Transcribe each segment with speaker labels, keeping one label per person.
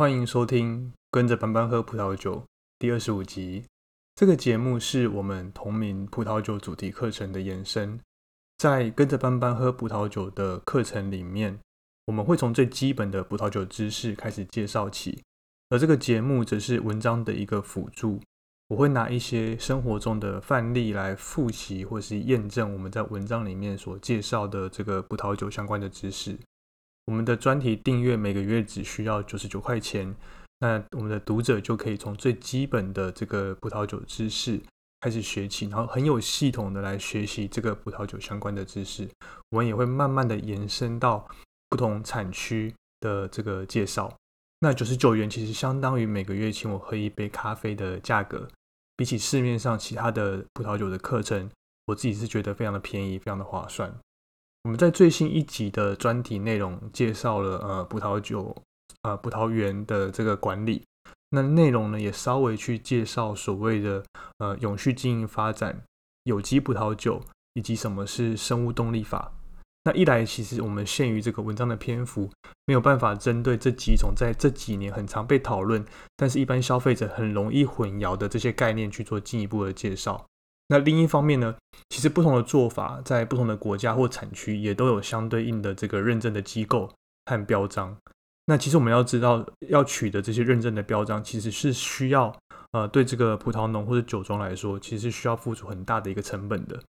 Speaker 1: 欢迎收听《跟着班班喝葡萄酒》第二十五集。这个节目是我们同名葡萄酒主题课程的延伸。在跟着班班喝葡萄酒的课程里面，我们会从最基本的葡萄酒知识开始介绍起，而这个节目则是文章的一个辅助。我会拿一些生活中的范例来复习或是验证我们在文章里面所介绍的这个葡萄酒相关的知识。我们的专题订阅每个月只需要九十九块钱，那我们的读者就可以从最基本的这个葡萄酒知识开始学起，然后很有系统的来学习这个葡萄酒相关的知识。我们也会慢慢的延伸到不同产区的这个介绍。那九十九元其实相当于每个月请我喝一杯咖啡的价格，比起市面上其他的葡萄酒的课程，我自己是觉得非常的便宜，非常的划算。我们在最新一集的专题内容介绍了呃葡萄酒呃葡萄园的这个管理，那内容呢也稍微去介绍所谓的呃永续经营发展、有机葡萄酒以及什么是生物动力法。那一来其实我们限于这个文章的篇幅，没有办法针对这几种在这几年很常被讨论，但是一般消费者很容易混淆的这些概念去做进一步的介绍。那另一方面呢，其实不同的做法在不同的国家或产区也都有相对应的这个认证的机构和标章。那其实我们要知道，要取得这些认证的标章，其实是需要呃对这个葡萄农或者酒庄来说，其实需要付出很大的一个成本的。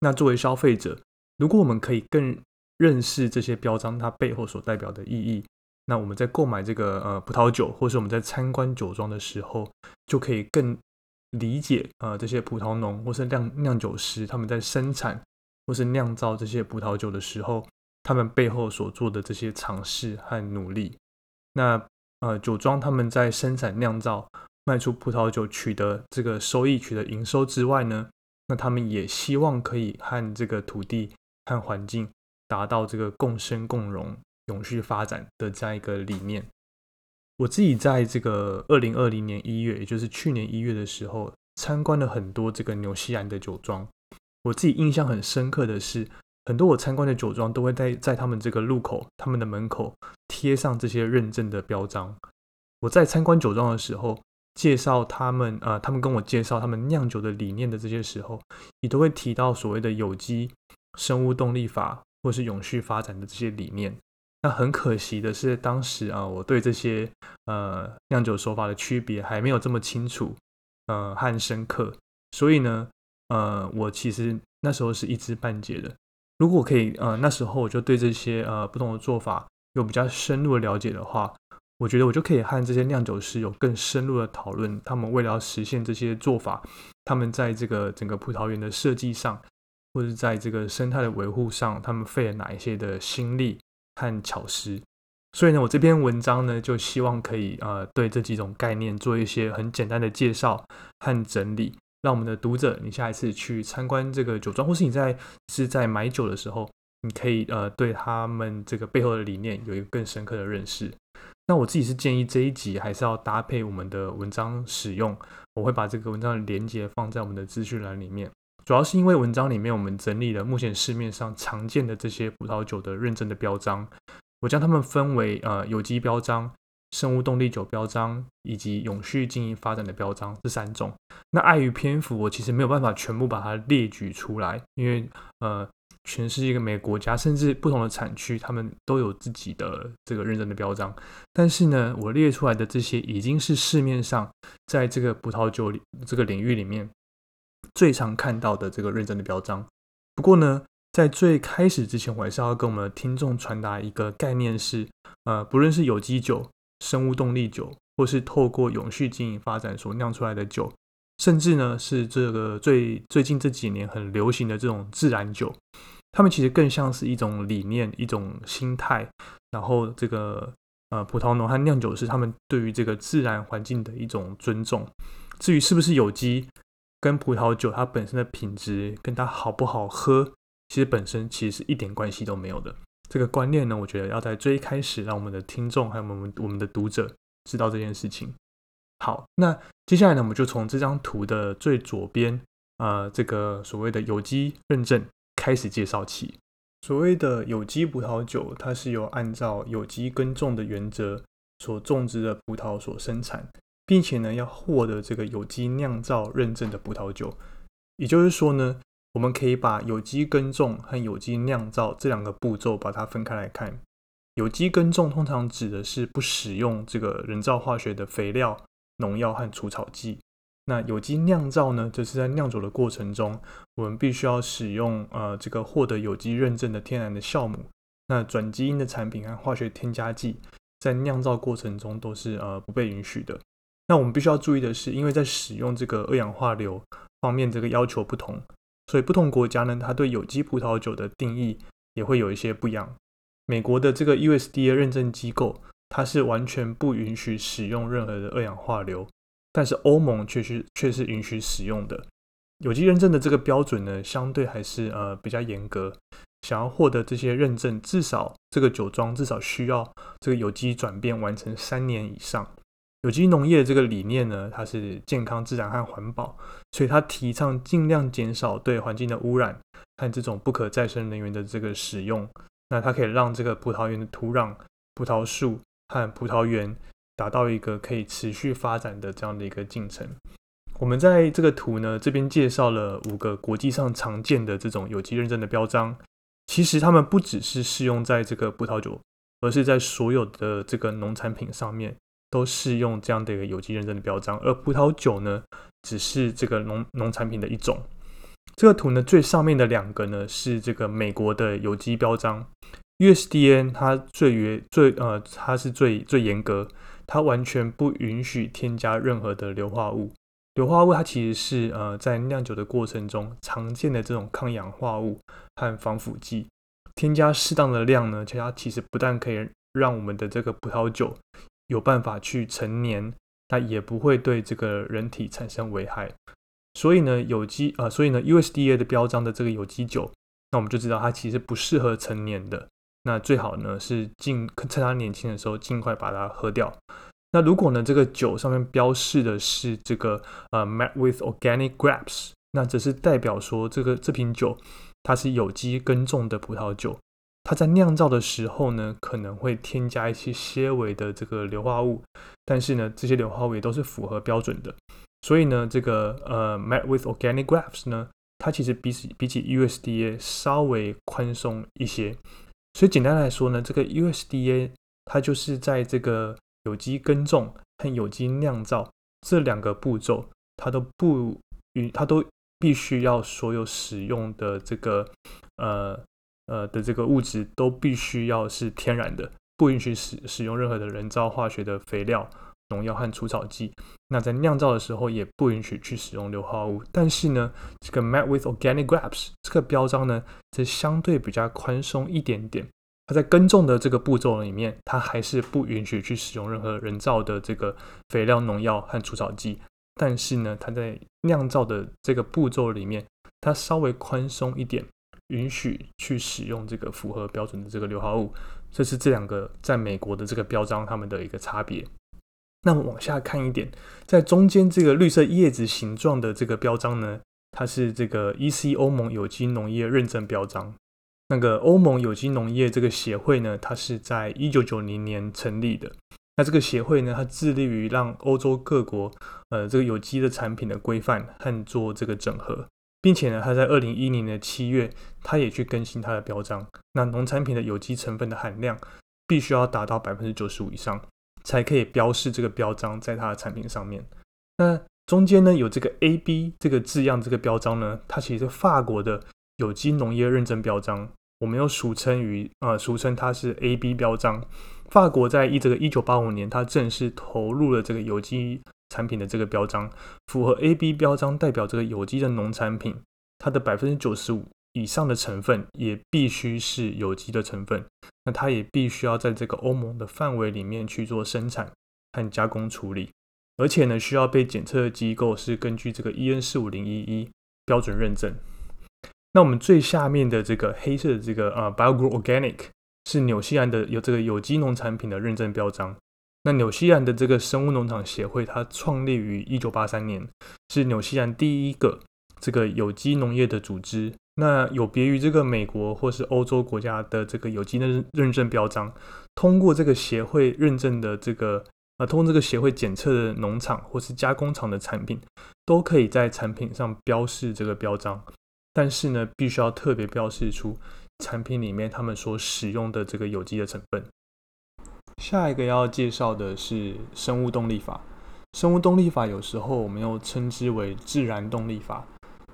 Speaker 1: 那作为消费者，如果我们可以更认识这些标章它背后所代表的意义，那我们在购买这个呃葡萄酒，或是我们在参观酒庄的时候，就可以更。理解啊，这些葡萄农或是酿酿酒师他们在生产或是酿造这些葡萄酒的时候，他们背后所做的这些尝试和努力。那呃，酒庄他们在生产酿造、卖出葡萄酒、取得这个收益、取得营收之外呢，那他们也希望可以和这个土地和环境达到这个共生共荣、永续发展的这样一个理念。我自己在这个二零二零年一月，也就是去年一月的时候，参观了很多这个纽西兰的酒庄。我自己印象很深刻的是，很多我参观的酒庄都会在在他们这个路口、他们的门口贴上这些认证的标章。我在参观酒庄的时候，介绍他们，呃，他们跟我介绍他们酿酒的理念的这些时候，也都会提到所谓的有机生物动力法或是永续发展的这些理念。那很可惜的是，当时啊，我对这些呃酿酒手法的区别还没有这么清楚，呃和深刻，所以呢，呃，我其实那时候是一知半解的。如果可以，呃，那时候我就对这些呃不同的做法有比较深入的了解的话，我觉得我就可以和这些酿酒师有更深入的讨论，他们为了实现这些做法，他们在这个整个葡萄园的设计上，或者在这个生态的维护上，他们费了哪一些的心力。和巧思，所以呢，我这篇文章呢，就希望可以呃，对这几种概念做一些很简单的介绍和整理，让我们的读者，你下一次去参观这个酒庄，或是你在是在买酒的时候，你可以呃，对他们这个背后的理念有一个更深刻的认识。那我自己是建议这一集还是要搭配我们的文章使用，我会把这个文章的连接放在我们的资讯栏里面。主要是因为文章里面我们整理了目前市面上常见的这些葡萄酒的认证的标章，我将它们分为呃有机标章、生物动力酒标章以及永续经营发展的标章这三种。那碍于篇幅，我其实没有办法全部把它列举出来，因为呃全世界每个国家甚至不同的产区，他们都有自己的这个认证的标章。但是呢，我列出来的这些已经是市面上在这个葡萄酒里这个领域里面。最常看到的这个认证的标章。不过呢，在最开始之前，我还是要跟我们的听众传达一个概念：是呃，不论是有机酒、生物动力酒，或是透过永续经营发展所酿出来的酒，甚至呢是这个最最近这几年很流行的这种自然酒，它们其实更像是一种理念、一种心态。然后这个呃，葡萄农和酿酒师他们对于这个自然环境的一种尊重。至于是不是有机？跟葡萄酒它本身的品质，跟它好不好喝，其实本身其实是一点关系都没有的。这个观念呢，我觉得要在最开始让我们的听众还有我们我们的读者知道这件事情。好，那接下来呢，我们就从这张图的最左边，呃，这个所谓的有机认证开始介绍起。所谓的有机葡萄酒，它是由按照有机耕种的原则，所种植的葡萄所生产，并且呢要获得这个有机酿造认证的葡萄酒。也就是说呢，我们可以把有机耕种和有机酿造这两个步骤把它分开来看。有机耕种通常指的是不使用这个人造化学的肥料、农药和除草剂。那有机酿造呢，就是在酿酒的过程中，我们必须要使用呃这个获得有机认证的天然的酵母。那转基因的产品和化学添加剂在酿造过程中都是呃不被允许的。那我们必须要注意的是，因为在使用这个二氧化硫方面这个要求不同，所以不同国家呢，它对有机葡萄酒的定义也会有一些不一样。美国的这个 USDA 认证机构，它是完全不允许使用任何的二氧化硫，但是欧盟却是却是允许使用的。有机认证的这个标准呢，相对还是呃比较严格。想要获得这些认证，至少这个酒庄至少需要这个有机转变完成三年以上。有机农业这个理念呢，它是健康、自然和环保，所以它提倡尽量减少对环境的污染和这种不可再生能源的这个使用。那它可以让这个葡萄园的土壤、葡萄树和葡萄园达到一个可以持续发展的这样的一个进程。我们在这个图呢这边介绍了五个国际上常见的这种有机认证的标章。其实它们不只是适用在这个葡萄酒，而是在所有的这个农产品上面都适用这样的一个有机认证的标章。而葡萄酒呢，只是这个农农产品的一种。这个图呢，最上面的两个呢是这个美国的有机标章，USDA 它最严最呃它是最最严格，它完全不允许添加任何的硫化物。硫化物它其实是呃在酿酒的过程中常见的这种抗氧化物和防腐剂，添加适当的量呢，它其实不但可以让我们的这个葡萄酒有办法去陈年，它也不会对这个人体产生危害。所以呢，有机啊，所以呢，USDA 的标章的这个有机酒，那我们就知道它其实不适合成年的。那最好呢是尽趁它年轻的时候尽快把它喝掉。那如果呢这个酒上面标示的是这个呃 made with organic grapes，那只是代表说这个这瓶酒它是有机耕种的葡萄酒。它在酿造的时候呢，可能会添加一些些微的这个硫化物，但是呢这些硫化物也都是符合标准的。所以呢，这个呃，made with organic grapes 呢，它其实比起比起 USDA 稍微宽松一些。所以简单来说呢，这个 USDA 它就是在这个有机耕种和有机酿造这两个步骤，它都不与，它都必须要所有使用的这个呃呃的这个物质都必须要是天然的，不允许使使用任何的人造化学的肥料。农药和除草剂，那在酿造的时候也不允许去使用硫化物。但是呢，这个 made with organic grapes 这个标章呢，则相对比较宽松一点点。它在耕种的这个步骤里面，它还是不允许去使用任何人造的这个肥料、农药和除草剂。但是呢，它在酿造的这个步骤里面，它稍微宽松一点，允许去使用这个符合标准的这个硫化物。这是这两个在美国的这个标章它们的一个差别。那么往下看一点，在中间这个绿色叶子形状的这个标章呢，它是这个 EC 欧盟有机农业认证标章。那个欧盟有机农业这个协会呢，它是在一九九零年成立的。那这个协会呢，它致力于让欧洲各国呃这个有机的产品的规范和做这个整合，并且呢，它在二零一零年的七月，它也去更新它的标章。那农产品的有机成分的含量必须要达到百分之九十五以上。才可以标示这个标章在它的产品上面。那中间呢有这个 A B 这个字样，这个标章呢，它其实是法国的有机农业认证标章，我们又俗称于呃俗称它是 A B 标章。法国在一这个一九八五年，它正式投入了这个有机产品的这个标章，符合 A B 标章代表这个有机的农产品，它的百分之九十五。以上的成分也必须是有机的成分，那它也必须要在这个欧盟的范围里面去做生产和加工处理，而且呢，需要被检测的机构是根据这个 EN 四五零一一标准认证。那我们最下面的这个黑色的这个呃 BioGrow Organic 是纽西兰的有这个有机农产品的认证标章。那纽西兰的这个生物农场协会，它创立于一九八三年，是纽西兰第一个这个有机农业的组织。那有别于这个美国或是欧洲国家的这个有机认认证标章，通过这个协会认证的这个啊，通过这个协会检测的农场或是加工厂的产品，都可以在产品上标示这个标章。但是呢，必须要特别标示出产品里面他们所使用的这个有机的成分。下一个要介绍的是生物动力法。生物动力法有时候我们又称之为自然动力法。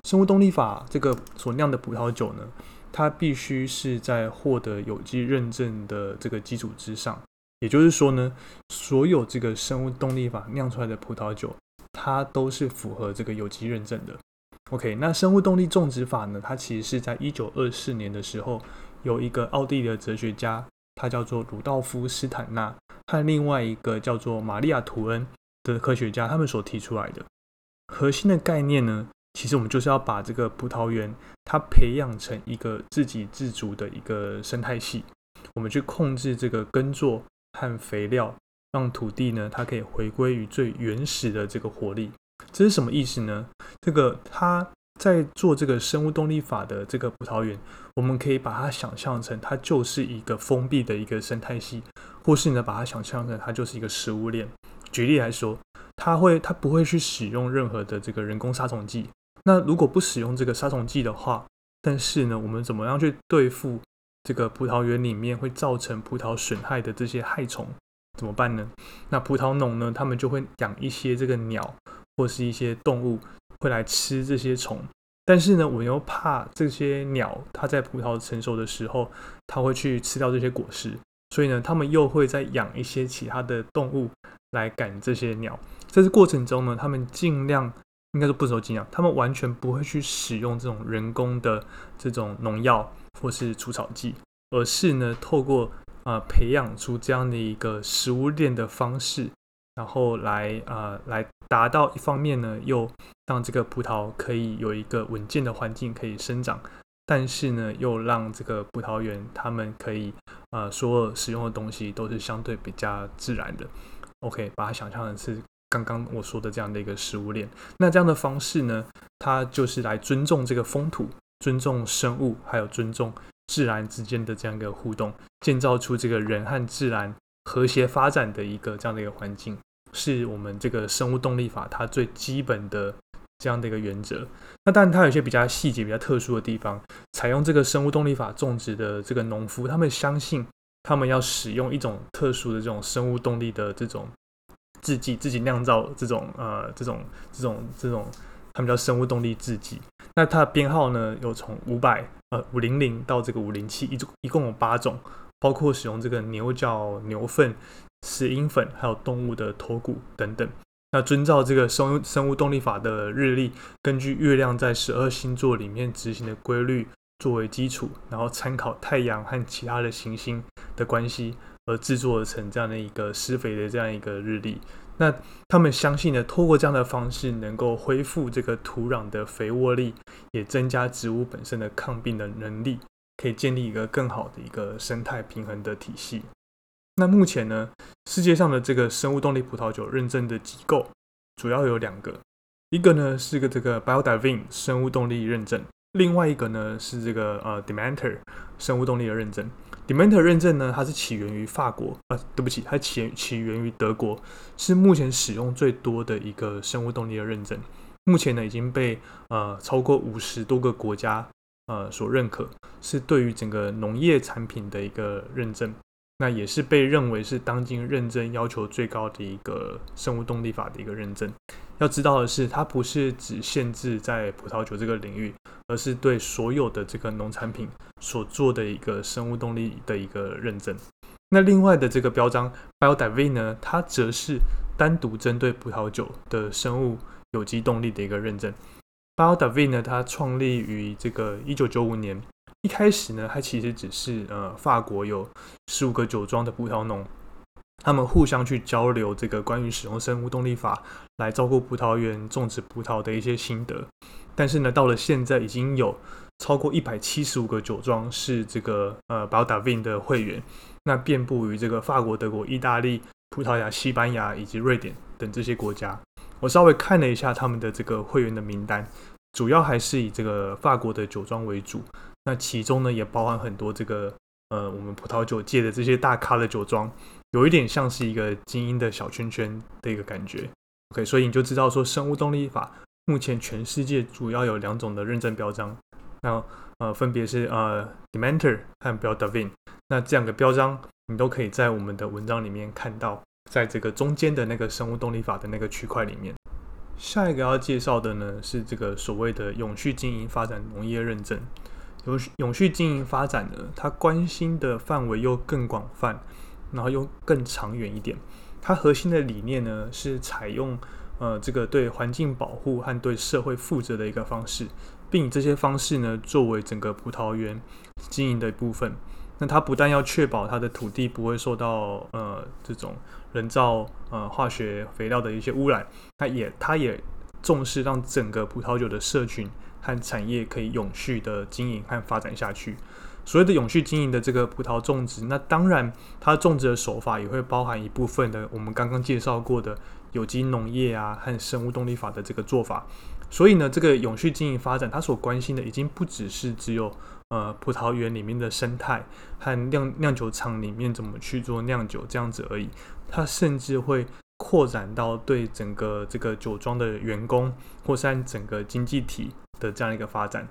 Speaker 1: 生物动力法这个所酿的葡萄酒呢，它必须是在获得有机认证的这个基础之上，也就是说呢，所有这个生物动力法酿出来的葡萄酒，它都是符合这个有机认证的。OK，那生物动力种植法呢，它其实是在一九二四年的时候，有一个奥地利的哲学家，他叫做鲁道夫·斯坦纳，和另外一个叫做玛利亚·图恩的科学家，他们所提出来的核心的概念呢。其实我们就是要把这个葡萄园，它培养成一个自给自足的一个生态系。我们去控制这个耕作和肥料，让土地呢，它可以回归于最原始的这个活力。这是什么意思呢？这个它在做这个生物动力法的这个葡萄园，我们可以把它想象成它就是一个封闭的一个生态系，或是呢把它想象成它就是一个食物链。举例来说，它会它不会去使用任何的这个人工杀虫剂。那如果不使用这个杀虫剂的话，但是呢，我们怎么样去对付这个葡萄园里面会造成葡萄损害的这些害虫？怎么办呢？那葡萄农呢，他们就会养一些这个鸟或是一些动物会来吃这些虫。但是呢，我又怕这些鸟它在葡萄成熟的时候，它会去吃掉这些果实，所以呢，他们又会再养一些其他的动物来赶这些鸟。在这过程中呢，他们尽量。应该说不走尽量，他们完全不会去使用这种人工的这种农药或是除草剂，而是呢透过啊培养出这样的一个食物链的方式，然后来啊来达到一方面呢又让这个葡萄可以有一个稳健的环境可以生长，但是呢又让这个葡萄园他们可以呃所有使用的东西都是相对比较自然的。OK，把它想象的是。刚刚我说的这样的一个食物链，那这样的方式呢，它就是来尊重这个风土、尊重生物，还有尊重自然之间的这样一个互动，建造出这个人和自然和谐发展的一个这样的一个环境，是我们这个生物动力法它最基本的这样的一个原则。那当然，它有些比较细节、比较特殊的地方。采用这个生物动力法种植的这个农夫，他们相信他们要使用一种特殊的这种生物动力的这种。制剂自己酿造这种呃这种这种这种，他们叫生物动力制剂。那它的编号呢，有从五百呃五零零到这个五零七，一一共有八种，包括使用这个牛角、牛粪、石英粉，还有动物的头骨等等。那遵照这个生生物动力法的日历，根据月亮在十二星座里面执行的规律作为基础，然后参考太阳和其他的行星的关系。而制作成这样的一个施肥的这样一个日历，那他们相信呢，透过这样的方式能够恢复这个土壤的肥沃力，也增加植物本身的抗病的能力，可以建立一个更好的一个生态平衡的体系。那目前呢，世界上的这个生物动力葡萄酒认证的机构主要有两个，一个呢是个这个 b i o d i v i n 生物动力认证，另外一个呢是这个呃 Demeter 生物动力的认证。Demeter 认证呢，它是起源于法国啊，对不起，它起起源于德国，是目前使用最多的一个生物动力的认证。目前呢，已经被呃超过五十多个国家呃所认可，是对于整个农业产品的一个认证。那也是被认为是当今认证要求最高的一个生物动力法的一个认证。要知道的是，它不是只限制在葡萄酒这个领域，而是对所有的这个农产品所做的一个生物动力的一个认证。那另外的这个标章 BioDivine 呢，它则是单独针对葡萄酒的生物有机动力的一个认证。BioDivine 呢，它创立于这个一九九五年。一开始呢，它其实只是呃，法国有十五个酒庄的葡萄农，他们互相去交流这个关于使用生物动力法来照顾葡萄园种植葡萄的一些心得。但是呢，到了现在已经有超过一百七十五个酒庄是这个呃宝达 Vin 的会员，那遍布于这个法国、德国、意大利、葡萄牙、西班牙以及瑞典等这些国家。我稍微看了一下他们的这个会员的名单。主要还是以这个法国的酒庄为主。那其中呢，也包含很多这个呃，我们葡萄酒界的这些大咖的酒庄，有一点像是一个精英的小圈圈的一个感觉。OK，所以你就知道说，生物动力法目前全世界主要有两种的认证标章，那呃，分别是呃 d e m e n t e r 和 b e l d a v i n 那这两个标章，你都可以在我们的文章里面看到，在这个中间的那个生物动力法的那个区块里面。下一个要介绍的呢，是这个所谓的永续经营发展农业认证。永永续经营发展呢，它关心的范围又更广泛，然后又更长远一点。它核心的理念呢，是采用呃这个对环境保护和对社会负责的一个方式，并以这些方式呢作为整个葡萄园经营的一部分。那它不但要确保它的土地不会受到呃这种人造呃化学肥料的一些污染，它也它也重视让整个葡萄酒的社群。和产业可以永续的经营和发展下去。所谓的永续经营的这个葡萄种植，那当然它种植的手法也会包含一部分的我们刚刚介绍过的有机农业啊和生物动力法的这个做法。所以呢，这个永续经营发展，它所关心的已经不只是只有呃葡萄园里面的生态和酿酿酒厂里面怎么去做酿酒这样子而已，它甚至会。扩展到对整个这个酒庄的员工，或是按整个经济体的这样一个发展。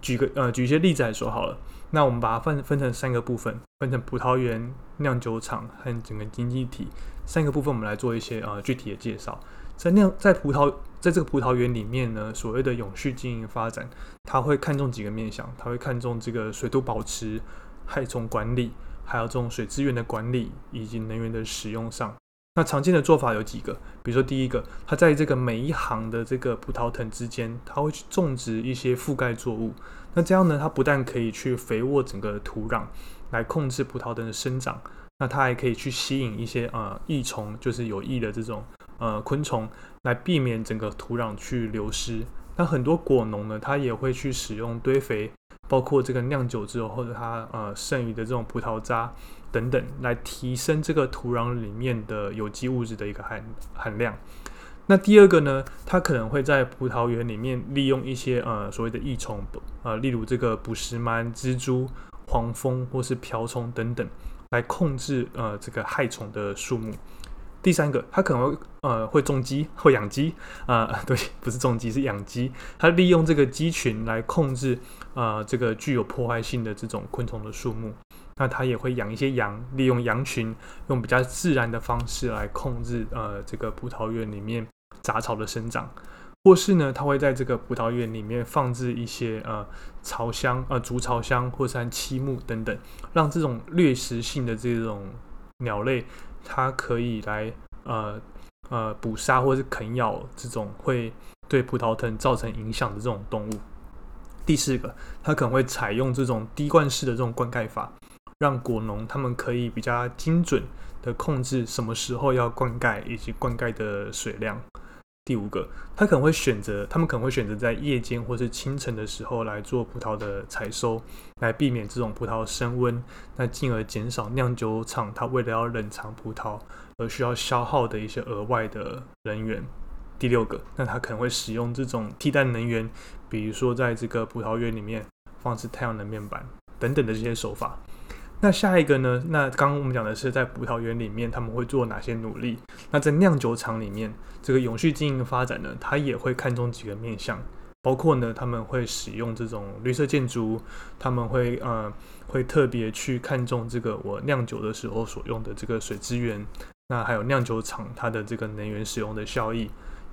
Speaker 1: 举个呃，举一些例子来说好了。那我们把它分分成三个部分，分成葡萄园、酿酒厂和整个经济体三个部分，我们来做一些呃具体的介绍。在酿在葡萄在这个葡萄园里面呢，所谓的永续经营发展，它会看重几个面向，它会看重这个水土保持、害虫管理，还有这种水资源的管理以及能源的使用上。那常见的做法有几个，比如说第一个，它在这个每一行的这个葡萄藤之间，它会去种植一些覆盖作物。那这样呢，它不但可以去肥沃整个土壤，来控制葡萄藤的生长，那它还可以去吸引一些呃益虫，就是有益的这种呃昆虫，来避免整个土壤去流失。那很多果农呢，他也会去使用堆肥，包括这个酿酒之后或者它呃剩余的这种葡萄渣。等等，来提升这个土壤里面的有机物质的一个含含量。那第二个呢，它可能会在葡萄园里面利用一些呃所谓的益虫，呃，例如这个捕食螨、蜘蛛、黄蜂或是瓢虫等等，来控制呃这个害虫的数目。第三个，它可能会呃会种鸡 会养鸡啊，对，不是种鸡是养鸡，它利用这个鸡群来控制呃这个具有破坏性的这种昆虫的数目。那它也会养一些羊，利用羊群用比较自然的方式来控制呃这个葡萄园里面杂草的生长，或是呢，它会在这个葡萄园里面放置一些呃巢箱、呃竹巢箱或是漆木等等，让这种掠食性的这种鸟类，它可以来呃呃捕杀或是啃咬这种会对葡萄藤造成影响的这种动物。第四个，它可能会采用这种滴灌式的这种灌溉法。让果农他们可以比较精准的控制什么时候要灌溉以及灌溉的水量。第五个，他可能会选择，他们可能会选择在夜间或是清晨的时候来做葡萄的采收，来避免这种葡萄升温，那进而减少酿酒厂它为了要冷藏葡萄而需要消耗的一些额外的人员。第六个，那他可能会使用这种替代能源，比如说在这个葡萄园里面放置太阳能面板等等的这些手法。那下一个呢？那刚刚我们讲的是在葡萄园里面他们会做哪些努力？那在酿酒厂里面，这个永续经营发展呢，它也会看重几个面向，包括呢他们会使用这种绿色建筑，他们会呃会特别去看重这个我酿酒的时候所用的这个水资源，那还有酿酒厂它的这个能源使用的效益，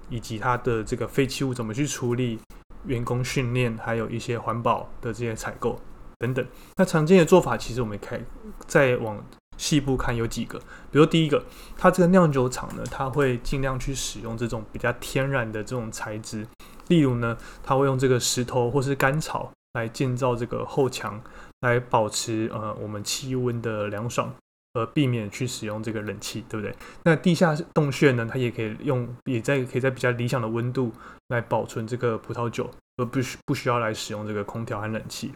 Speaker 1: 以及它的这个废弃物怎么去处理，员工训练，还有一些环保的这些采购。等等，那常见的做法其实我们可以再往细部看，有几个。比如第一个，它这个酿酒厂呢，它会尽量去使用这种比较天然的这种材质，例如呢，它会用这个石头或是干草来建造这个后墙，来保持呃我们气温的凉爽，而避免去使用这个冷气，对不对？那地下洞穴呢，它也可以用，也在可以在比较理想的温度来保存这个葡萄酒，而不需不需要来使用这个空调和冷气。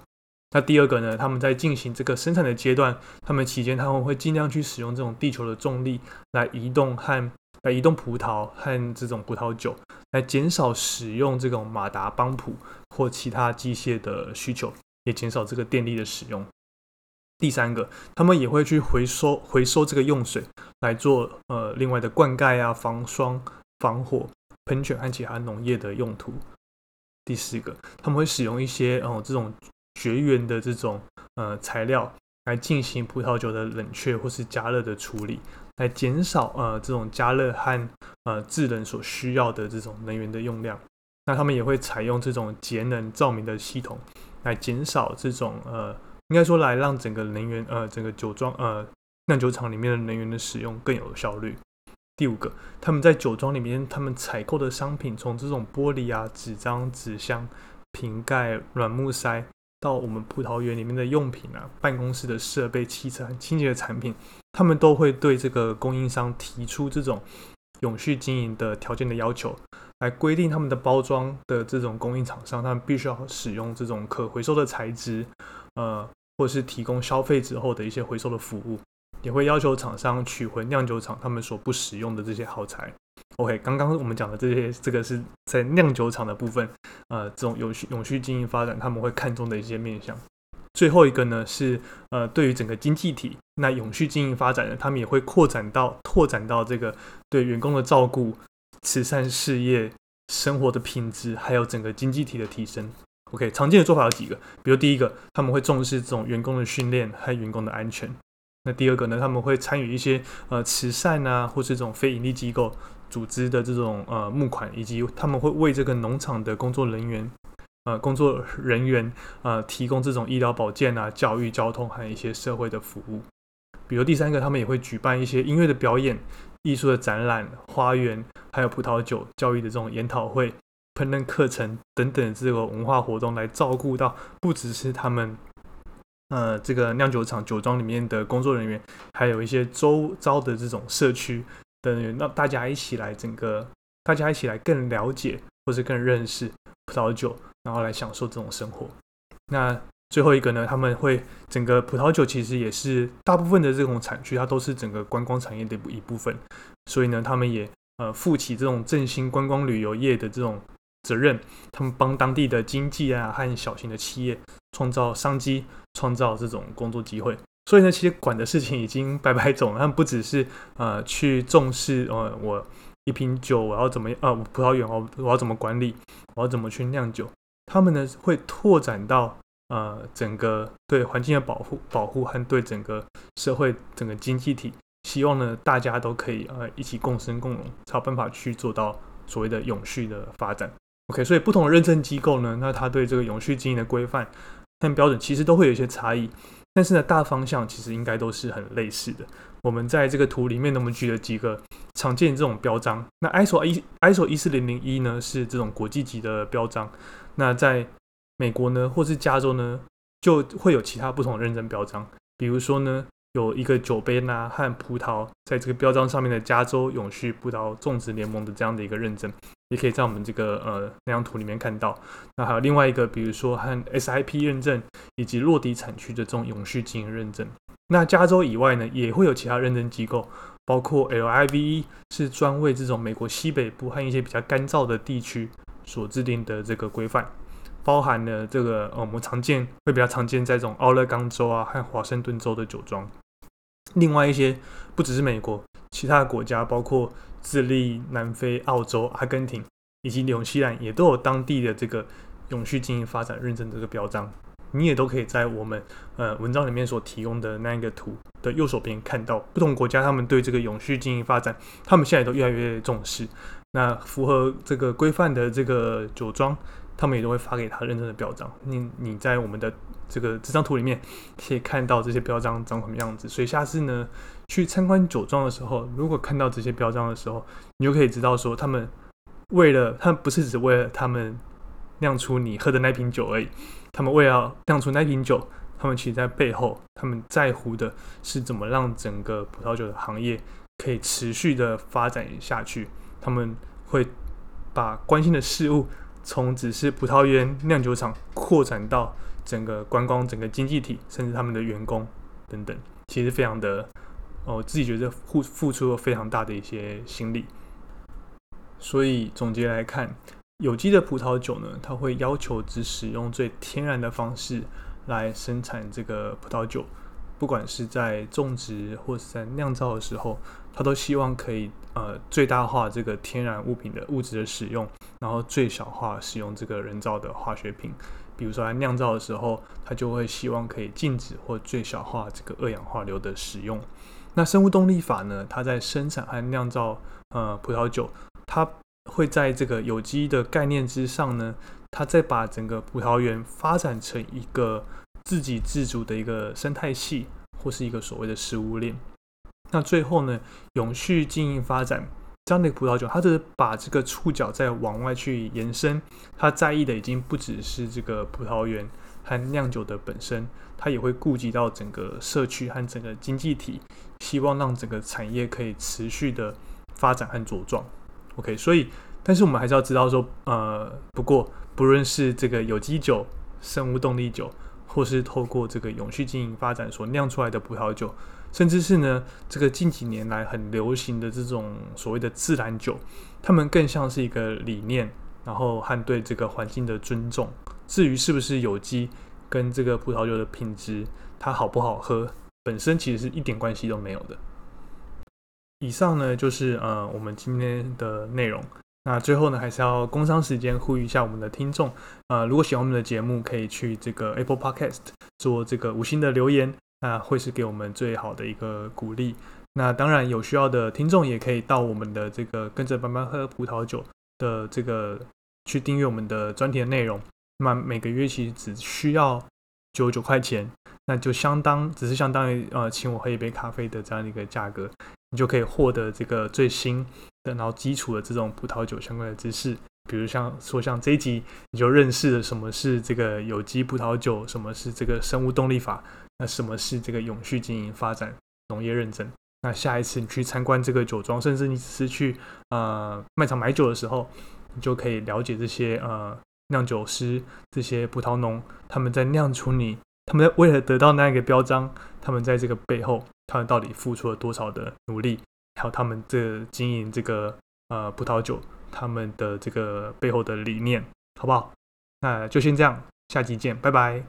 Speaker 1: 那第二个呢？他们在进行这个生产的阶段，他们期间他们会尽量去使用这种地球的重力来移动和来移动葡萄和这种葡萄酒，来减少使用这种马达帮浦或其他机械的需求，也减少这个电力的使用。第三个，他们也会去回收回收这个用水来做呃另外的灌溉啊、防霜、防火、喷泉和其他农业的用途。第四个，他们会使用一些哦这种绝缘的这种呃材料来进行葡萄酒的冷却或是加热的处理，来减少呃这种加热和呃制冷所需要的这种能源的用量。那他们也会采用这种节能照明的系统来减少这种呃。应该说来让整个能源呃整个酒庄呃酿酒厂里面的能源的使用更有效率。第五个，他们在酒庄里面他们采购的商品，从这种玻璃啊、纸张、纸箱、瓶盖、软木塞，到我们葡萄园里面的用品啊、办公室的设备、器材、清洁的产品，他们都会对这个供应商提出这种永续经营的条件的要求，来规定他们的包装的这种供应厂商，他们必须要使用这种可回收的材质，呃。或是提供消费之后的一些回收的服务，也会要求厂商取回酿酒厂他们所不使用的这些耗材。OK，刚刚我们讲的这些，这个是在酿酒厂的部分，呃，这种永续永续经营发展他们会看重的一些面向。最后一个呢是呃，对于整个经济体，那永续经营发展呢，他们也会扩展到拓展到这个对员工的照顾、慈善事业、生活的品质，还有整个经济体的提升。OK，常见的做法有几个，比如第一个，他们会重视这种员工的训练和员工的安全。那第二个呢，他们会参与一些呃慈善啊，或是这种非营利机构组织的这种呃募款，以及他们会为这个农场的工作人员呃工作人员呃提供这种医疗保健啊、教育、交通还有一些社会的服务。比如第三个，他们也会举办一些音乐的表演、艺术的展览、花园，还有葡萄酒教育的这种研讨会。烹饪课程等等这个文化活动来照顾到不只是他们，呃，这个酿酒厂酒庄里面的工作人员，还有一些周遭的这种社区的人员，让大家一起来整个，大家一起来更了解或者更认识葡萄酒，然后来享受这种生活。那最后一个呢，他们会整个葡萄酒其实也是大部分的这种产区，它都是整个观光产业的一部分，所以呢，他们也呃负起这种振兴观光旅游业的这种。责任，他们帮当地的经济啊和小型的企业创造商机，创造这种工作机会。所以呢，其实管的事情已经百百种，他们不只是呃去重视呃我一瓶酒我要怎么呃葡萄园我我要怎么管理，我要怎么去酿酒，他们呢会拓展到呃整个对环境的保护保护和对整个社会整个经济体，希望呢大家都可以呃一起共生共荣，才有办法去做到所谓的永续的发展。OK，所以不同的认证机构呢，那它对这个永续经营的规范和标准其实都会有一些差异，但是呢，大方向其实应该都是很类似的。我们在这个图里面呢，我们举了几个常见这种标章。那 ISO 一 ISO 一四零零一呢是这种国际级的标章，那在美国呢或是加州呢就会有其他不同的认证标章，比如说呢。有一个酒杯呐和葡萄在这个标章上面的加州永续葡萄种植联盟的这样的一个认证，也可以在我们这个呃那张图里面看到。那还有另外一个，比如说和 SIP 认证以及落地产区的这种永续经营认证。那加州以外呢，也会有其他认证机构，包括 LIVE 是专为这种美国西北部和一些比较干燥的地区所制定的这个规范。包含了这个，呃，我们常见会比较常见在这种奥勒冈州啊和华盛顿州的酒庄。另外一些不只是美国，其他国家包括智利、南非、澳洲、阿根廷以及纽西兰，也都有当地的这个永续经营发展认证这个标章。你也都可以在我们呃文章里面所提供的那一个图的右手边看到，不同国家他们对这个永续经营发展，他们现在都越来越重视。那符合这个规范的这个酒庄。他们也都会发给他认证的标章。你你在我们的这个这张图里面可以看到这些标章长什么样子。所以下次呢去参观酒庄的时候，如果看到这些标章的时候，你就可以知道说，他们为了他们不是只为了他们酿出你喝的那瓶酒而已。他们为了酿出那瓶酒，他们其实在背后他们在乎的是怎么让整个葡萄酒的行业可以持续的发展下去。他们会把关心的事物。从只是葡萄园酿酒厂扩展到整个观光、整个经济体，甚至他们的员工等等，其实非常的哦，自己觉得付付出了非常大的一些心力。所以总结来看，有机的葡萄酒呢，它会要求只使用最天然的方式来生产这个葡萄酒，不管是在种植或是在酿造的时候，它都希望可以呃最大化这个天然物品的物质的使用，然后最小化使用这个人造的化学品。比如说在酿造的时候，它就会希望可以禁止或最小化这个二氧化硫的使用。那生物动力法呢，它在生产和酿造呃葡萄酒。它会在这个有机的概念之上呢，它再把整个葡萄园发展成一个自给自足的一个生态系，或是一个所谓的食物链。那最后呢，永续经营发展这样的葡萄酒，它是把这个触角再往外去延伸，它在意的已经不只是这个葡萄园和酿酒的本身，它也会顾及到整个社区和整个经济体，希望让整个产业可以持续的发展和茁壮。OK，所以，但是我们还是要知道说，呃，不过不论是这个有机酒、生物动力酒，或是透过这个永续经营发展所酿出来的葡萄酒，甚至是呢这个近几年来很流行的这种所谓的自然酒，它们更像是一个理念，然后和对这个环境的尊重。至于是不是有机，跟这个葡萄酒的品质它好不好喝，本身其实是一点关系都没有的。以上呢就是呃我们今天的内容。那最后呢，还是要工商时间呼吁一下我们的听众，呃，如果喜欢我们的节目，可以去这个 Apple Podcast 做这个五星的留言，那会是给我们最好的一个鼓励。那当然有需要的听众也可以到我们的这个跟着班班喝葡萄酒的这个去订阅我们的专题的内容。那每个月其实只需要九十九块钱，那就相当只是相当于呃请我喝一杯咖啡的这样的一个价格。你就可以获得这个最新，然后基础的这种葡萄酒相关的知识，比如像说像这一集你就认识了什么是这个有机葡萄酒，什么是这个生物动力法，那什么是这个永续经营发展农业认证。那下一次你去参观这个酒庄，甚至你只是去呃卖场买酒的时候，你就可以了解这些呃酿酒师、这些葡萄农他们在酿出你，他们为了得到那个标章，他们在这个背后。他们到底付出了多少的努力？还有他们这经营这个呃葡萄酒，他们的这个背后的理念，好不好？那就先这样，下期见，拜拜。